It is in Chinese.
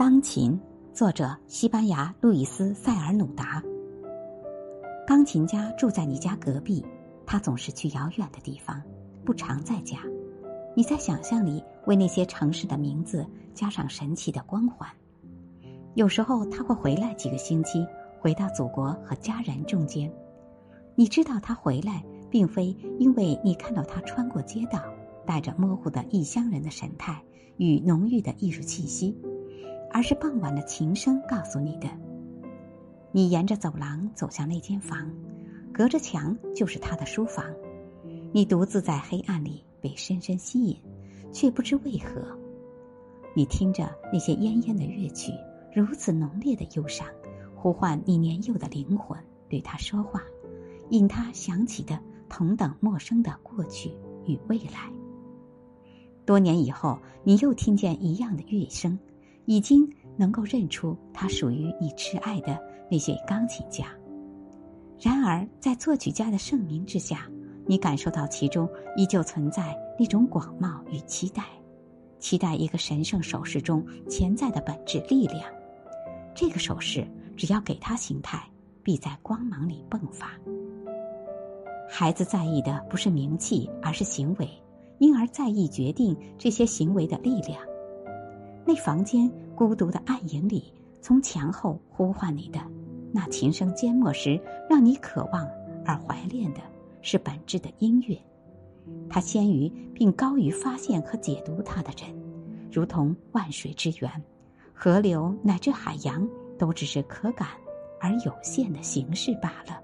钢琴，作者西班牙路易斯·塞尔努达。钢琴家住在你家隔壁，他总是去遥远的地方，不常在家。你在想象里为那些城市的名字加上神奇的光环。有时候他会回来几个星期，回到祖国和家人中间。你知道他回来，并非因为你看到他穿过街道，带着模糊的异乡人的神态与浓郁的艺术气息。而是傍晚的琴声告诉你的。你沿着走廊走向那间房，隔着墙就是他的书房。你独自在黑暗里被深深吸引，却不知为何。你听着那些奄奄的乐曲，如此浓烈的忧伤，呼唤你年幼的灵魂对他说话，引他想起的同等陌生的过去与未来。多年以后，你又听见一样的乐声。已经能够认出他属于你挚爱的那些钢琴家。然而，在作曲家的盛名之下，你感受到其中依旧存在那种广袤与期待，期待一个神圣手势中潜在的本质力量。这个手势只要给它形态，必在光芒里迸发。孩子在意的不是名气，而是行为，因而在意决定这些行为的力量。那房间孤独的暗影里，从墙后呼唤你的那琴声缄默时，让你渴望而怀恋的是本质的音乐。它先于并高于发现和解读它的人，如同万水之源，河流乃至海洋，都只是可感而有限的形式罢了。